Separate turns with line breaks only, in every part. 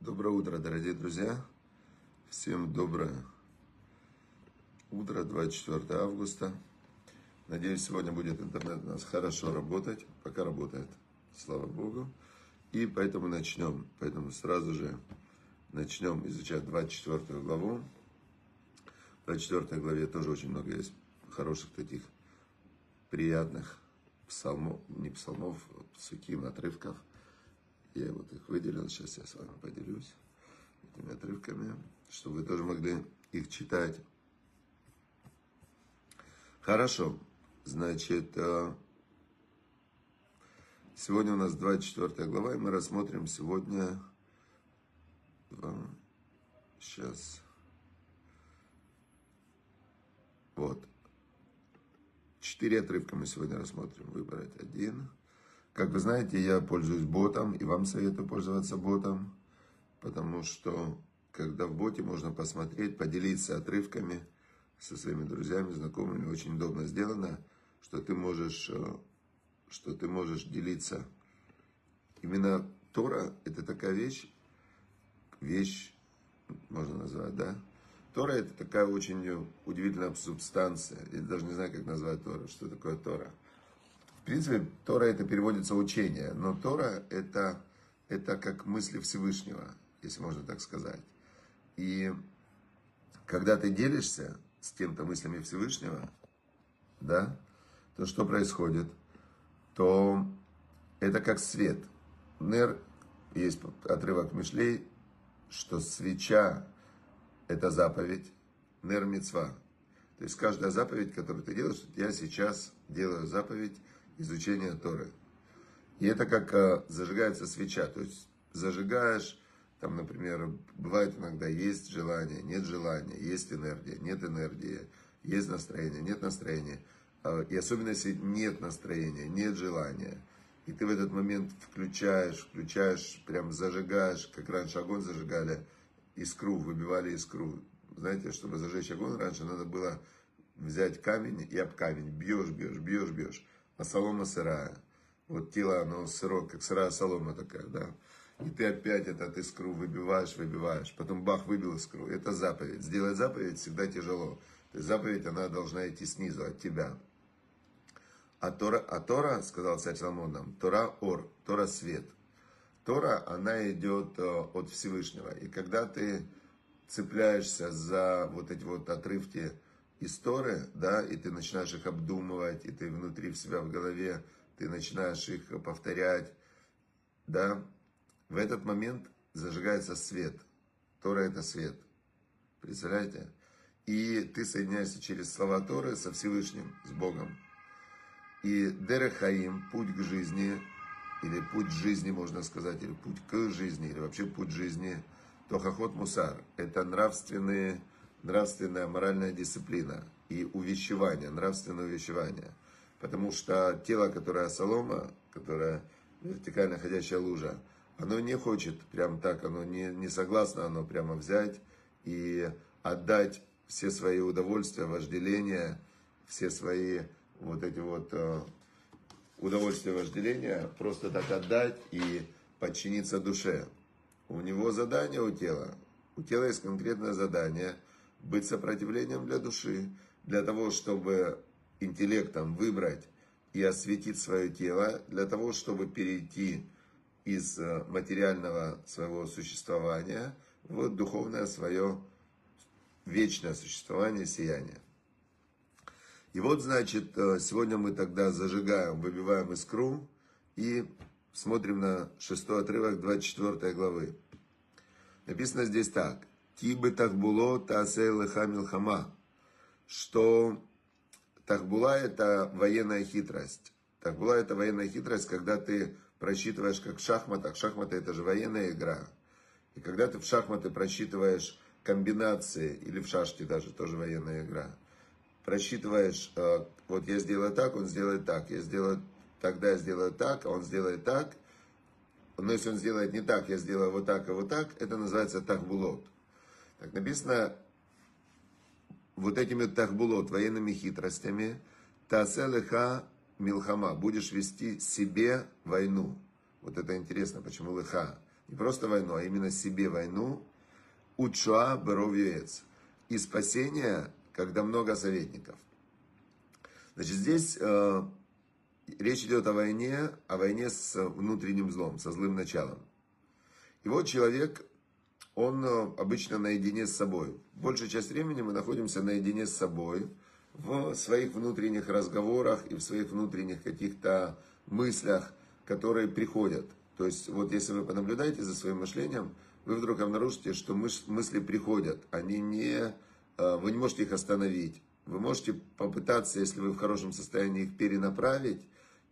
Доброе утро, дорогие друзья. Всем доброе утро, 24 августа. Надеюсь, сегодня будет интернет у нас хорошо работать. Пока работает, слава Богу. И поэтому начнем. Поэтому сразу же начнем изучать 24 главу. В 24 главе тоже очень много есть хороших таких приятных псалмов, не псалмов, а суким, отрывков. Я вот их выделил, сейчас я с вами поделюсь этими отрывками, чтобы вы тоже могли их читать. Хорошо, значит, э, сегодня у нас 24 глава, и мы рассмотрим сегодня, сейчас, вот, четыре отрывка мы сегодня рассмотрим, выбрать один. Как вы знаете, я пользуюсь ботом, и вам советую пользоваться ботом, потому что, когда в боте можно посмотреть, поделиться отрывками – со своими друзьями, знакомыми, очень удобно сделано, что ты можешь, э, что ты можешь делиться. Именно Тора – это такая вещь, вещь, можно назвать, да? Тора – это такая очень удивительная субстанция. Я даже не знаю, как назвать Тора, что такое Тора. В принципе, Тора это переводится учение, но Тора это, это как мысли Всевышнего, если можно так сказать. И когда ты делишься, с кем-то мыслями Всевышнего, да, то что происходит? То это как свет. Нер, есть отрывок Мишлей, что свеча – это заповедь, нер. То есть каждая заповедь, которую ты делаешь, я сейчас делаю заповедь изучения Торы. И это как э, зажигается свеча, то есть зажигаешь там, например, бывает иногда есть желание, нет желания, есть энергия, нет энергии, есть настроение, нет настроения. А, и особенно если нет настроения, нет желания. И ты в этот момент включаешь, включаешь, прям зажигаешь, как раньше огонь зажигали, искру, выбивали искру. Знаете, чтобы зажечь огонь, раньше надо было взять камень и об камень. Бьешь, бьешь, бьешь, бьешь. А солома сырая. Вот тело, оно сырое, как сырая солома такая, да. И ты опять этот искру выбиваешь, выбиваешь. Потом бах, выбил искру. Это заповедь. Сделать заповедь всегда тяжело. То есть заповедь, она должна идти снизу, от тебя. А Тора, а Тора сказал царь Соломон нам, Тора ор, Тора свет. Тора, она идет э, от Всевышнего. И когда ты цепляешься за вот эти вот отрывки из Торы, да, и ты начинаешь их обдумывать, и ты внутри в себя в голове, ты начинаешь их повторять, да, в этот момент зажигается свет. Тора это свет. Представляете? И ты соединяешься через слова Торы со Всевышним, с Богом. И Дерехаим, путь к жизни, или путь жизни, можно сказать, или путь к жизни, или вообще путь жизни, Тохахот Мусар. Это нравственные, нравственная моральная дисциплина и увещевание, нравственное увещевание. Потому что тело, которое солома, которое вертикально ходящая лужа, оно не хочет прям так, оно не, не согласно, оно прямо взять и отдать все свои удовольствия, вожделения, все свои вот эти вот удовольствия, вожделения, просто так отдать и подчиниться душе. У него задание у тела. У тела есть конкретное задание быть сопротивлением для души, для того, чтобы интеллектом выбрать и осветить свое тело, для того, чтобы перейти из э, материального своего существования в духовное свое вечное существование, сияние. И вот, значит, э, сегодня мы тогда зажигаем, выбиваем искру и смотрим на шестой отрывок 24 главы. Написано здесь так. Тибы тахбуло таасей леха милхама. Что тахбула это военная хитрость. Тахбула это военная хитрость, когда ты просчитываешь как в шахматах, шахматы это же военная игра. И когда ты в шахматы просчитываешь комбинации, или в шашки даже, тоже военная игра, просчитываешь, э, вот я сделаю так, он сделает так, я сделаю тогда я сделаю так, а он сделает так, но если он сделает не так, я сделаю вот так и вот так, это называется тахбулот. Так написано, вот этими тахбулот, военными хитростями, таселеха милхама, будешь вести себе войну. Вот это интересно, почему лыха. Не просто войну, а именно себе войну. Учуа беровьюец. И спасение, когда много советников. Значит, здесь э, речь идет о войне, о войне с внутренним злом, со злым началом. И вот человек, он э, обычно наедине с собой. Большую часть времени мы находимся наедине с собой в своих внутренних разговорах и в своих внутренних каких-то мыслях, которые приходят. То есть, вот если вы понаблюдаете за своим мышлением, вы вдруг обнаружите, что мысли приходят, они не, вы не можете их остановить. Вы можете попытаться, если вы в хорошем состоянии, их перенаправить,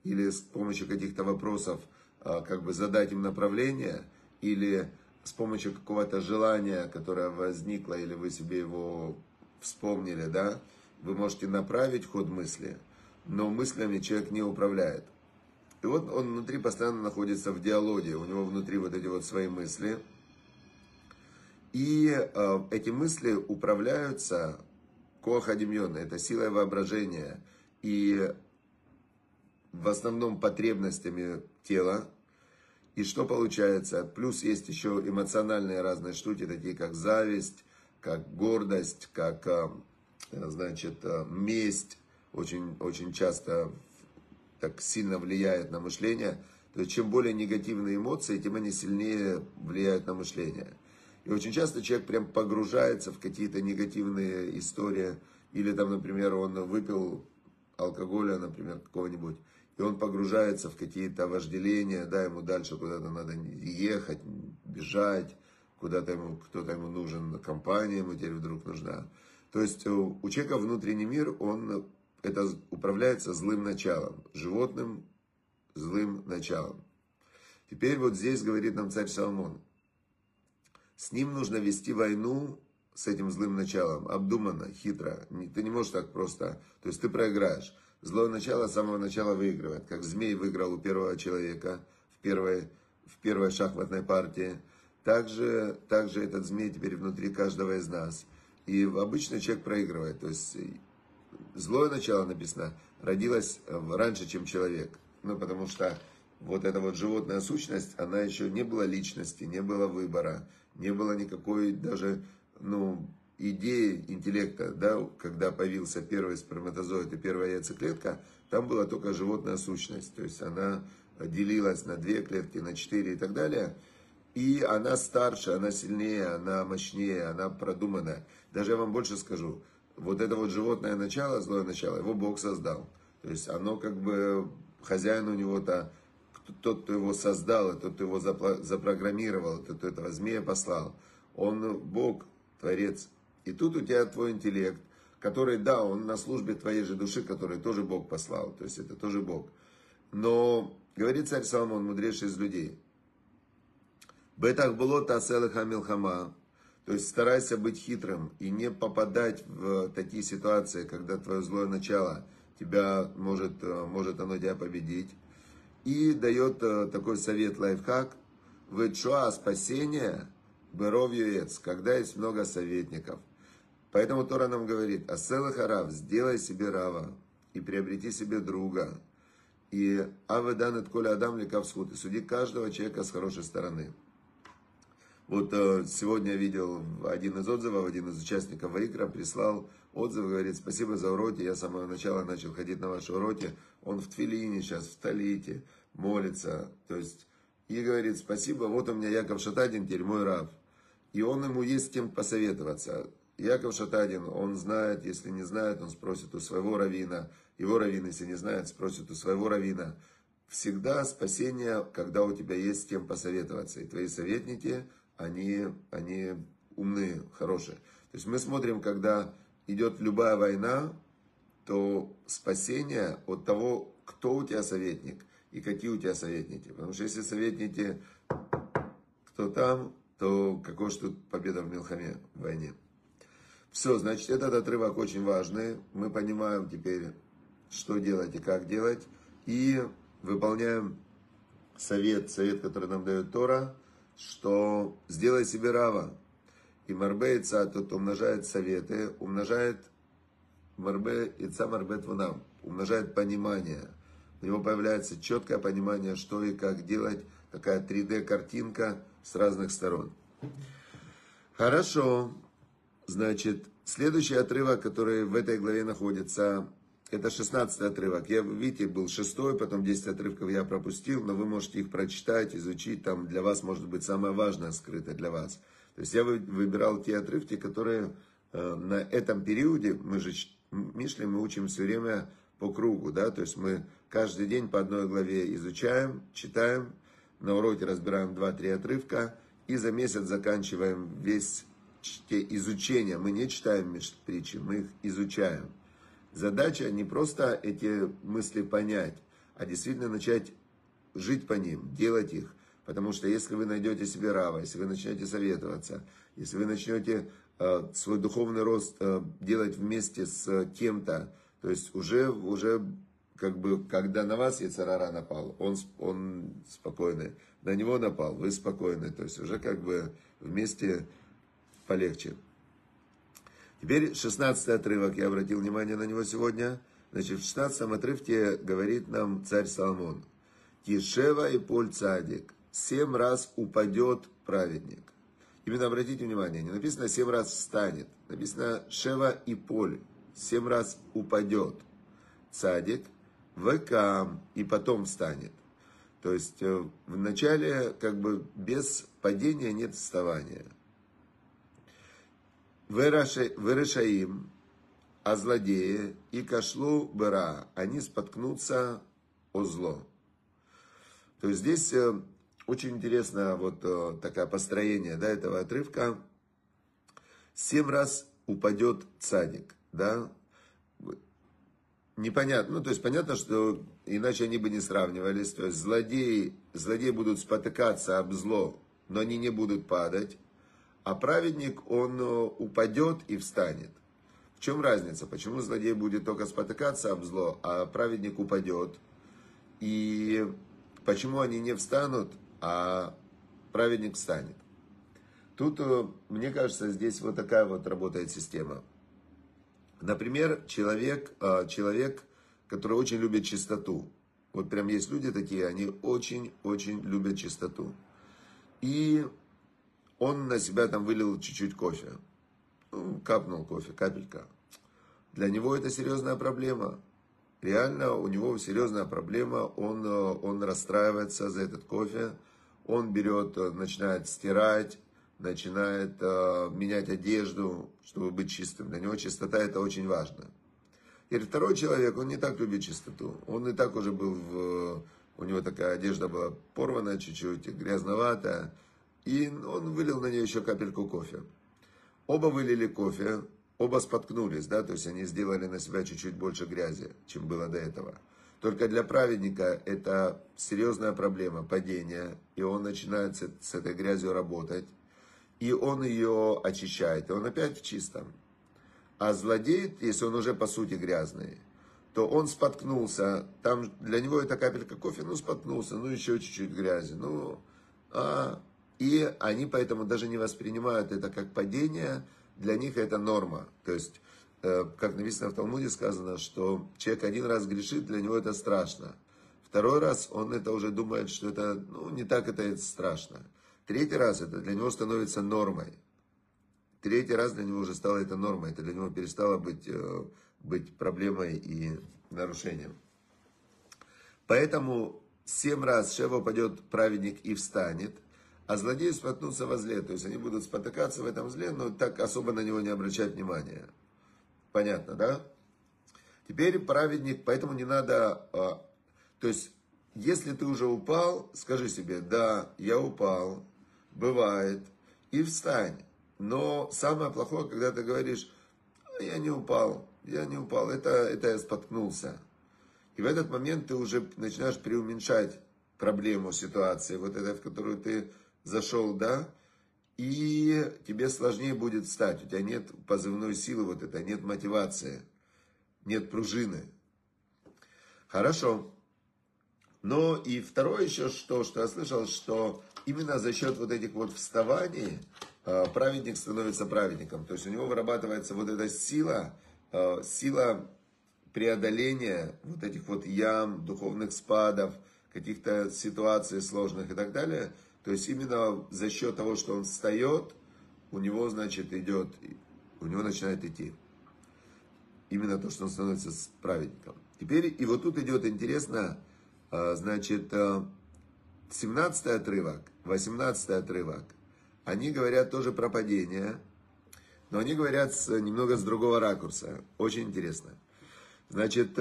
или с помощью каких-то вопросов э, как бы задать им направление, или с помощью какого-то желания, которое возникло, или вы себе его вспомнили, да, вы можете направить ход мысли, но мыслями человек не управляет. И вот он внутри постоянно находится в диалоге, у него внутри вот эти вот свои мысли. И э, эти мысли управляются коахадимьон, это силой воображения и в основном потребностями тела. И что получается? Плюс есть еще эмоциональные разные штуки, такие как зависть, как гордость, как, э, значит, э, месть. Очень, очень часто так сильно влияет на мышление. То есть, чем более негативные эмоции, тем они сильнее влияют на мышление. И очень часто человек прям погружается в какие-то негативные истории. Или там, например, он выпил алкоголя, например, какого-нибудь, и он погружается в какие-то вожделения, да, ему дальше куда-то надо ехать, бежать, куда-то ему, кто-то ему нужен, компания ему теперь вдруг нужна. То есть у человека внутренний мир, он это управляется злым началом, животным злым началом. Теперь вот здесь говорит нам царь Соломон, с ним нужно вести войну с этим злым началом, обдуманно, хитро. Ты не можешь так просто, то есть ты проиграешь. Злое начало с самого начала выигрывает, как змей выиграл у первого человека в первой, в первой шахматной партии. Также, также этот змей теперь внутри каждого из нас. И обычно человек проигрывает. То есть злое начало написано, родилось э, раньше, чем человек. Ну, потому что вот эта вот животная сущность, она еще не была личности, не было выбора, не было никакой даже, ну, идеи интеллекта, да, когда появился первый сперматозоид и первая яйцеклетка, там была только животная сущность, то есть она делилась на две клетки, на четыре и так далее, и она старше, она сильнее, она мощнее, она продуманная. Даже я вам больше скажу, вот это вот животное начало, злое начало, его Бог создал. То есть оно как бы, хозяин у него-то, тот, кто его создал, тот, кто его запрограммировал, тот, кто этого змея послал, он Бог, Творец. И тут у тебя твой интеллект, который, да, он на службе твоей же души, который тоже Бог послал, то есть это тоже Бог. Но, говорит царь Соломон, мудрейший из людей, «Бетах было таселыха милхама, то есть старайся быть хитрым и не попадать в такие ситуации, когда твое злое начало тебя может, э, может оно тебя победить. И дает э, такой совет лайфхак. Вычуа спасение, быровьюец, когда есть много советников. Поэтому Тора нам говорит, Аселах Арав, сделай себе рава и приобрети себе друга. И Аведан коля адам лекавсхуд, и суди каждого человека с хорошей стороны. Вот э, сегодня я видел один из отзывов, один из участников Вайкра прислал отзыв, говорит, спасибо за уроки, я с самого начала начал ходить на ваши уроки, он в Твилине сейчас, в Талите, молится, то есть, и говорит, спасибо, вот у меня Яков Шатадин, теперь мой раб. И он ему есть с кем посоветоваться. Яков Шатадин, он знает, если не знает, он спросит у своего равина. Его равин, если не знает, спросит у своего равина. Всегда спасение, когда у тебя есть с кем посоветоваться. И твои советники, они, они умные, хорошие. То есть мы смотрим, когда идет любая война, то спасение от того, кто у тебя советник и какие у тебя советники. Потому что если советники, кто там, то какой же тут победа в Милхаме, в войне. Все, значит, этот отрывок очень важный. Мы понимаем теперь, что делать и как делать. И выполняем совет, совет, который нам дает Тора – что сделай себе рава. И марбе ица, тот умножает советы, умножает марбе ица марбе твунам, умножает понимание, у него появляется четкое понимание, что и как делать, такая 3D-картинка с разных сторон. Хорошо. Значит, следующий отрывок, который в этой главе находится, это 16 отрывок. Я, видите, был шестой, потом 10 отрывков я пропустил, но вы можете их прочитать, изучить. Там для вас может быть самое важное скрыто для вас. То есть я выбирал те отрывки, которые э, на этом периоде, мы же, Мишли, мы учим все время по кругу, да, то есть мы каждый день по одной главе изучаем, читаем, на уроке разбираем 2-3 отрывка, и за месяц заканчиваем весь изучение. Мы не читаем притчи, мы их изучаем. Задача не просто эти мысли понять, а действительно начать жить по ним, делать их. Потому что если вы найдете себе рава, если вы начнете советоваться, если вы начнете э, свой духовный рост э, делать вместе с кем-то, то есть уже, уже как бы, когда на вас Яцерара напал, он, он спокойный, на него напал, вы спокойны, то есть уже как бы вместе полегче. Теперь 16 отрывок, я обратил внимание на него сегодня. Значит, в 16 отрывке говорит нам царь Соломон. Тишева и Поль Цадик. Семь раз упадет праведник. Именно обратите внимание, не написано семь раз встанет. Написано Шева и Поль. Семь раз упадет. Цадик, Векам, и потом встанет. То есть э, в начале как бы без падения нет вставания. Верешаим, а злодеи и кашлу бера, они споткнутся о зло. То есть здесь э, очень интересно вот э, такое построение да, этого отрывка. Семь раз упадет цадик, да, непонятно, ну то есть понятно, что иначе они бы не сравнивались, то есть злодеи, злодеи будут спотыкаться об зло, но они не будут падать, а праведник, он э, упадет и встанет. В чем разница? Почему злодей будет только спотыкаться об зло, а праведник упадет? И почему они не встанут, а праведник встанет? Тут, э, мне кажется, здесь вот такая вот работает система. Например, человек, э, человек, который очень любит чистоту. Вот прям есть люди такие, они очень-очень любят чистоту. И он на себя там вылил чуть-чуть кофе. Ну, капнул кофе, капелька. Для него это серьезная проблема. Реально у него серьезная проблема. Он, э, он расстраивается за этот кофе. Он берет, э, начинает стирать, начинает э, менять одежду, чтобы быть чистым. Для него чистота это очень важно. И второй человек, он не так любит чистоту. Он и так уже был в... У него такая одежда была порванная чуть-чуть, грязноватая. И он вылил на нее еще капельку кофе. Оба вылили кофе, оба споткнулись, да, то есть они сделали на себя чуть-чуть больше грязи, чем было до этого. Только для праведника это серьезная проблема, падение, и он начинает с, этой грязью работать, и он ее очищает, и он опять в чистом. А злодей, если он уже по сути грязный, то он споткнулся, там для него это капелька кофе, ну споткнулся, ну еще чуть-чуть грязи, ну, а и они поэтому даже не воспринимают это как падение, для них это норма. То есть, э, как написано в Талмуде, сказано, что человек один раз грешит, для него это страшно. Второй раз он это уже думает, что это ну, не так это страшно. Третий раз это для него становится нормой. Третий раз для него уже стало это нормой. Это для него перестало быть, э, быть проблемой и нарушением. Поэтому семь раз Шева упадет праведник и встанет – а злодеи споткнутся во зле. То есть они будут спотыкаться в этом зле, но так особо на него не обращать внимания. Понятно, да? Теперь праведник, поэтому не надо... А, то есть, если ты уже упал, скажи себе, да, я упал, бывает, и встань. Но самое плохое, когда ты говоришь, я не упал, я не упал, это, это я споткнулся. И в этот момент ты уже начинаешь преуменьшать проблему ситуации, вот этой, в которую ты зашел, да, и тебе сложнее будет встать. У тебя нет позывной силы вот это, нет мотивации, нет пружины. Хорошо. Но и второе еще что, что я слышал, что именно за счет вот этих вот вставаний э, праведник становится праведником. То есть у него вырабатывается вот эта сила, э, сила преодоления вот этих вот ям, духовных спадов, каких-то ситуаций сложных и так далее. То есть именно за счет того, что он встает, у него, значит, идет, у него начинает идти. Именно то, что он становится праведником. Теперь, и вот тут идет интересно, а, значит, 17 а, отрывок, 18 отрывок. Они говорят тоже про падение, но они говорят с, немного с другого ракурса. Очень интересно. Значит,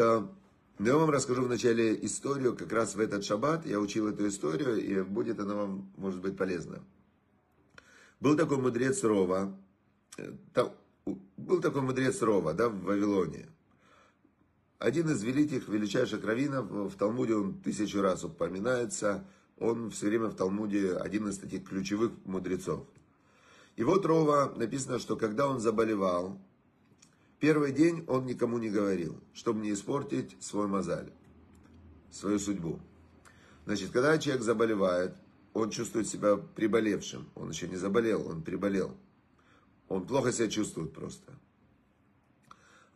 а, я вам расскажу вначале историю, как раз в этот шаббат я учил эту историю, и будет она вам, может быть, полезна. Был такой мудрец Рова, э, был такой мудрец Рова, да, в Вавилоне. Один из великих, величайших раввинов, в Талмуде он тысячу раз упоминается, он все время в Талмуде один из таких ключевых мудрецов. И вот Рова написано, что когда он заболевал, первый день он никому не говорил, чтобы не испортить свой мозаль, свою судьбу. Значит, когда человек заболевает, он чувствует себя приболевшим. Он еще не заболел, он приболел. Он плохо себя чувствует просто.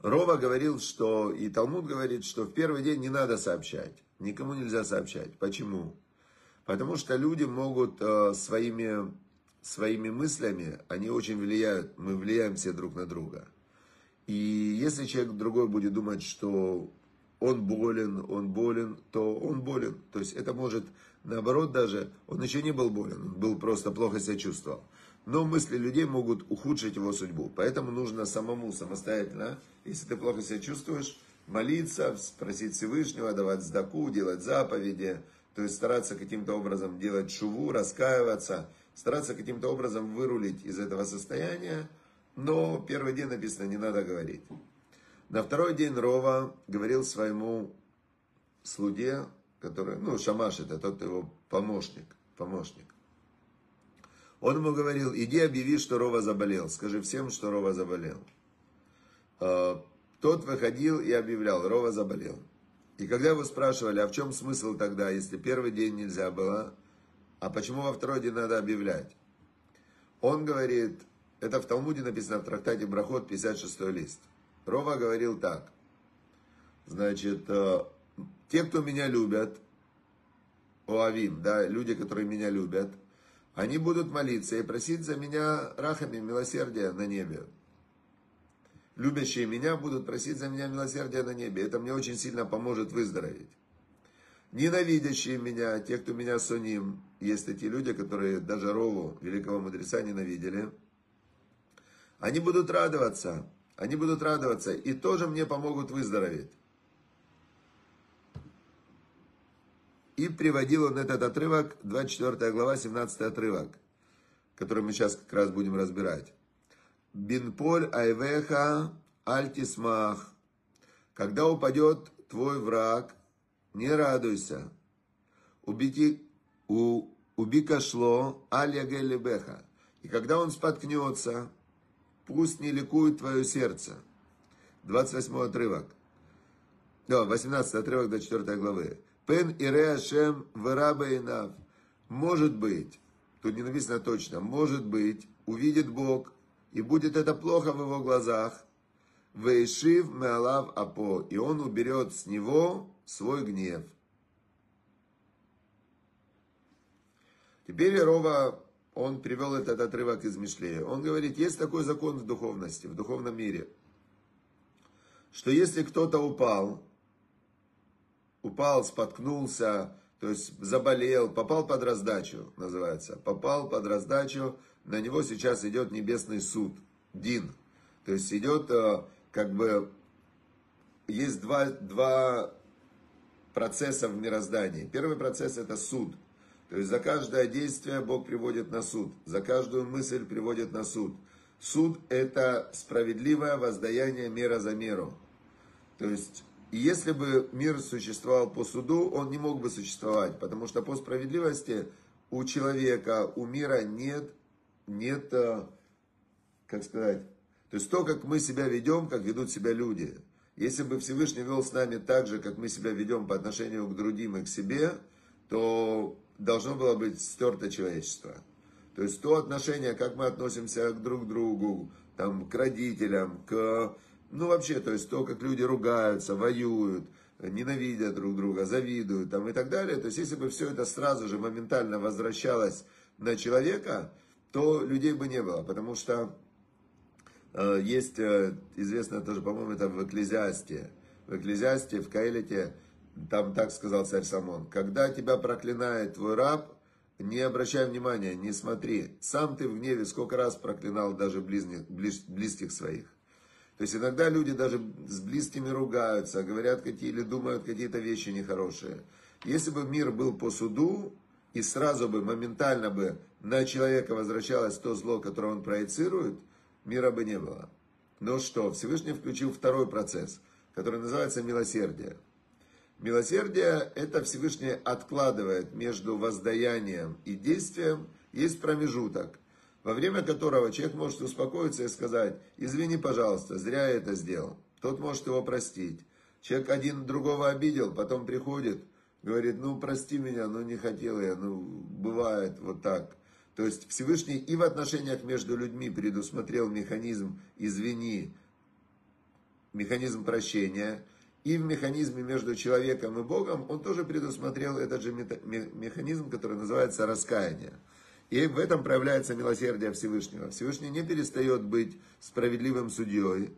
Рова говорил, что, и Талмуд говорит, что в первый день не надо сообщать. Никому нельзя сообщать. Почему? Потому что люди могут э, своими, своими мыслями, они очень влияют, мы влияем все друг на друга. И если человек другой будет думать, что он болен, он болен, то он болен. То есть это может, наоборот даже, он еще не был болен, он был просто плохо себя чувствовал но мысли людей могут ухудшить его судьбу. Поэтому нужно самому, самостоятельно, если ты плохо себя чувствуешь, молиться, спросить Всевышнего, давать сдаку, делать заповеди, то есть стараться каким-то образом делать шуву, раскаиваться, стараться каким-то образом вырулить из этого состояния, но первый день написано, не надо говорить. На второй день Рова говорил своему слуге, который, ну, Шамаш это тот его помощник, помощник. Он ему говорил, иди объяви, что Рова заболел. Скажи всем, что Рова заболел. А, тот выходил и объявлял, Рова заболел. И когда его спрашивали, а в чем смысл тогда, если первый день нельзя было, а почему во второй день надо объявлять? Он говорит, это в Талмуде написано в трактате Брахот, 56 лист. Рова говорил так, значит, э, те, кто меня любят, Оавим, да, люди, которые меня любят, они будут молиться и просить за меня рахами милосердия на небе. Любящие меня будут просить за меня милосердия на небе. Это мне очень сильно поможет выздороветь. Ненавидящие меня, те, кто меня суним, есть такие люди, которые даже Рову, великого мудреца, ненавидели. Они будут радоваться, они будут радоваться и тоже мне помогут выздороветь. И приводил он этот отрывок, 24 глава, 17 отрывок, который мы сейчас как раз будем разбирать. Бинполь айвеха альтисмах. Когда упадет твой враг, не радуйся. Убити, у, уби кашло аль беха. И когда он споткнется, пусть не ликует твое сердце. 28 отрывок. Да, 18 отрывок до 4 главы. Пен ире Ашем верабейнав. Может быть, тут не написано точно, может быть, увидит Бог, и будет это плохо в его глазах. Вейшив меалав апо, и он уберет с него свой гнев. Теперь Рова, он привел этот отрывок из Мишлея. Он говорит, есть такой закон в духовности, в духовном мире, что если кто-то упал, упал, споткнулся, то есть заболел, попал под раздачу, называется. Попал под раздачу, на него сейчас идет небесный суд, Дин. То есть идет э, как бы, есть два, два процесса в мироздании. Первый процесс это суд. То есть за каждое действие Бог приводит на суд, за каждую мысль приводит на суд. Суд это справедливое воздаяние мера за меру. То есть если бы мир существовал по суду, он не мог бы существовать, потому что по справедливости у человека, у мира нет, нет, э, как сказать, то есть то, как мы себя ведем, как ведут себя люди. Если бы Всевышний вел с нами так же, как мы себя ведем по отношению к другим и к себе, то должно было быть стерто человечество. То есть то отношение, как мы относимся к друг другу, там, к родителям, к ну вообще, то есть то, как люди ругаются, воюют, ненавидят друг друга, завидуют там и так далее. То есть если бы все это сразу же моментально возвращалось на человека, то людей бы не было, потому что э, есть э, известно тоже, по-моему, это в Экклезиасте, в Экклезиасте, в Каэлите, там так сказал царь Самон, когда тебя проклинает твой раб, не обращай внимания, не смотри. Сам ты в гневе сколько раз проклинал даже близних, близ, близких своих. То есть иногда люди даже с близкими ругаются, говорят какие или думают какие-то вещи нехорошие. Если бы мир был по суду, и сразу бы, моментально бы на человека возвращалось то зло, которое он проецирует, мира бы не было. Но что? Всевышний включил второй процесс, который называется милосердие. Милосердие – это Всевышний откладывает между воздаянием и действием, есть промежуток, во время которого человек может успокоиться и сказать, извини, пожалуйста, зря я это сделал. Тот может его простить. Человек один другого обидел, потом приходит, говорит, ну прости меня, ну не хотел я, ну бывает вот так. То есть Всевышний и в отношениях между людьми предусмотрел механизм «извини», механизм прощения – и в механизме между человеком и Богом он тоже предусмотрел этот же механизм, который называется раскаяние. И в этом проявляется милосердие Всевышнего. Всевышний не перестает быть справедливым судьей.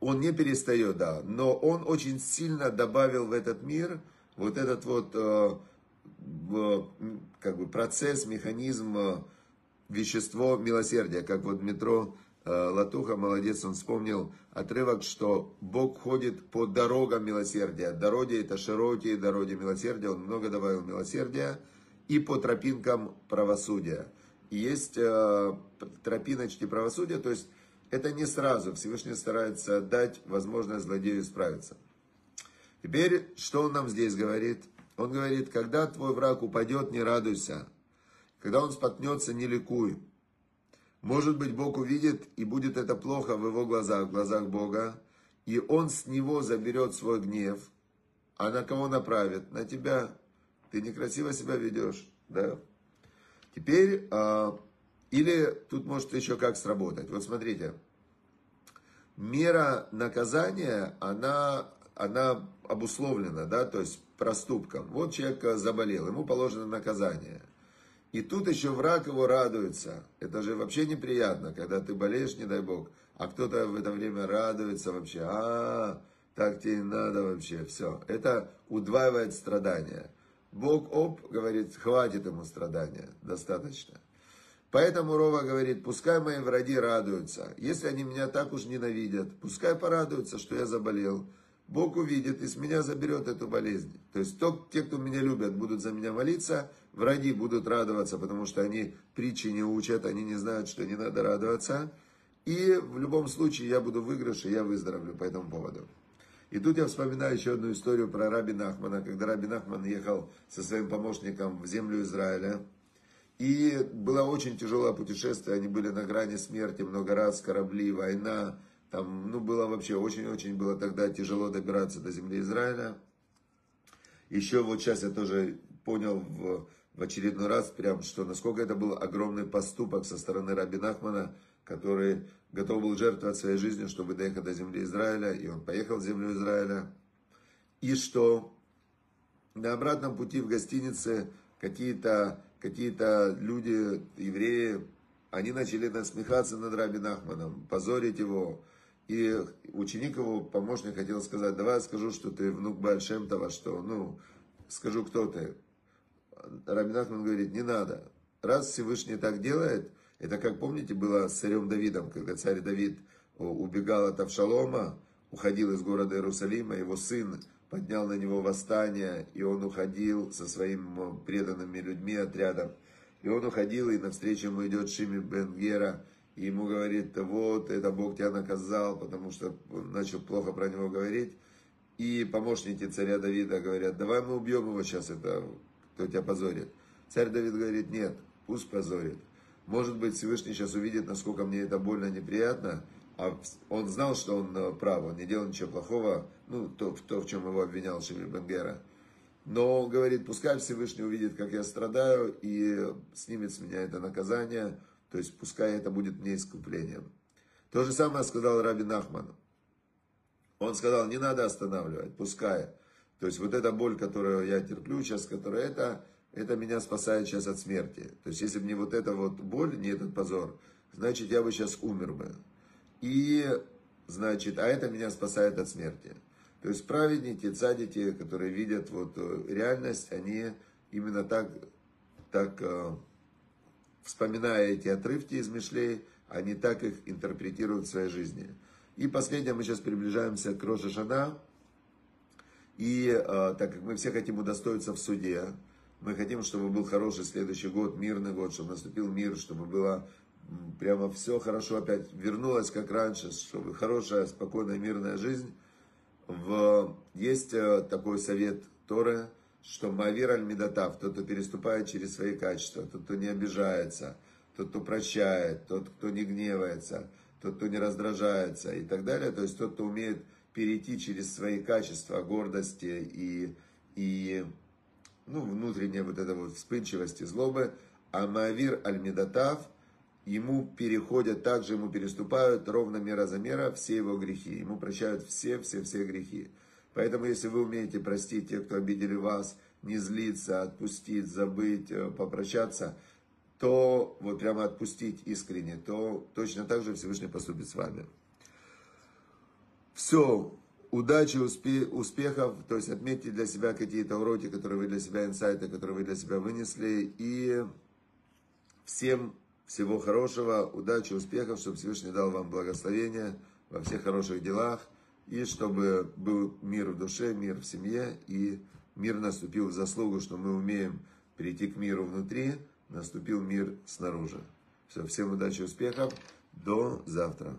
Он не перестает, да. Но он очень сильно добавил в этот мир вот этот вот э, как бы процесс, механизм, э, вещество милосердия. Как вот метро Латуха, молодец, он вспомнил отрывок, что Бог ходит по дорогам милосердия. Дороги это широкие дороги милосердия, он много добавил милосердия, и по тропинкам правосудия. Есть э, тропиночки правосудия, то есть это не сразу, Всевышний старается дать возможность злодею справиться. Теперь, что он нам здесь говорит? Он говорит, когда твой враг упадет, не радуйся. Когда он споткнется, не ликуй. Может быть, Бог увидит, и будет это плохо в его глазах, в глазах Бога, и он с него заберет свой гнев, а на кого направит? На тебя. Ты некрасиво себя ведешь, да? Теперь, а, или тут может еще как сработать. Вот смотрите, мера наказания, она, она обусловлена, да, то есть проступком. Вот человек заболел, ему положено наказание – и тут еще враг его радуется. Это же вообще неприятно, когда ты болеешь, не дай бог, а кто-то в это время радуется вообще. А, так тебе надо вообще, все. Это удваивает страдания. Бог, оп, говорит, хватит ему страдания, достаточно. Поэтому Рова говорит, пускай мои враги радуются. Если они меня так уж ненавидят, пускай порадуются, что я заболел. Бог увидит и с меня заберет эту болезнь. То есть то, те, кто меня любят, будут за меня молиться, враги будут радоваться, потому что они притчи не учат, они не знают, что не надо радоваться. И в любом случае я буду в выигрыше, я выздоровлю по этому поводу. И тут я вспоминаю еще одну историю про Раби Нахмана, когда Раби Нахман ехал со своим помощником в землю Израиля. И было очень тяжелое путешествие, они были на грани смерти много раз, корабли, война, там, ну, было вообще очень-очень было тогда тяжело добираться до земли Израиля. Еще вот сейчас я тоже понял в, в очередной раз, прям, что насколько это был огромный поступок со стороны Раби Нахмана, который готов был жертвовать своей жизнью, чтобы доехать до земли Израиля, и он поехал в землю Израиля. И что на обратном пути в гостинице какие-то какие люди, евреи, они начали насмехаться над Раби Нахманом, позорить его, и ученик его, помощник, хотел сказать, давай я скажу, что ты внук Бальшемтова, что, ну, скажу, кто ты. Рабин говорит, не надо. Раз Всевышний так делает, это как, помните, было с царем Давидом, когда царь Давид убегал от Авшалома, уходил из города Иерусалима, его сын поднял на него восстание, и он уходил со своими преданными людьми, отрядом. И он уходил, и навстречу ему идет Шими Бенгера, и ему говорит, вот, это Бог тебя наказал, потому что начал плохо про него говорить. И помощники царя Давида говорят, давай мы убьем его сейчас, это кто тебя позорит. Царь Давид говорит, нет, пусть позорит. Может быть, Всевышний сейчас увидит, насколько мне это больно, неприятно, а он знал, что он э, прав, он не делал ничего плохого, ну, то, то в чем его обвинял Шимир Бенгера. Но он говорит, пускай Всевышний увидит, как я страдаю, и снимет с меня это наказание, то есть пускай это будет мне искуплением. То же самое сказал Раби Нахман. Он сказал, не надо останавливать, пускай. То есть вот эта боль, которую я терплю сейчас, которая это, это меня спасает сейчас от смерти. То есть если бы не вот эта вот боль, не этот позор, значит я бы сейчас умер бы. И, значит, а это меня спасает от смерти. То есть праведники, цадики, которые видят вот э, реальность, они именно так, так э, вспоминая эти отрывки из Мишлей, они так их интерпретируют в своей жизни. И последнее, мы сейчас приближаемся к Роша Шана. И э, так как мы все хотим удостоиться в суде, мы хотим, чтобы был хороший следующий год, мирный год, чтобы наступил мир, чтобы было прямо все хорошо опять вернулось, как раньше, чтобы хорошая, спокойная, мирная жизнь. В, есть э, такой совет Торы, что Мавир Аль-Медатав, тот, кто переступает через свои качества, тот, кто не обижается, тот, кто прощает, тот, кто не гневается, тот, кто не раздражается и так далее. То есть тот, кто умеет перейти через свои качества гордости и, и ну, внутренней вот этой вот вспыльчивости, злобы. А Маавир Аль-Медатав, ему переходят, также ему переступают ровно мера за мера все его грехи. Ему прощают все-все-все грехи. Поэтому, если вы умеете простить тех, кто обидели вас, не злиться, отпустить, забыть, э, попрощаться – то вот прямо отпустить искренне, то точно так же Всевышний поступит с вами. Все, удачи, успе, успехов, то есть отметьте для себя какие-то уроки, которые вы для себя, инсайты, которые вы для себя вынесли, и всем всего хорошего, удачи, успехов, чтобы Всевышний дал вам благословение во всех хороших делах, и чтобы был мир в душе, мир в семье, и мир наступил в заслугу, что мы умеем перейти к миру внутри, наступил мир снаружи. Все, всем удачи, успехов. До завтра.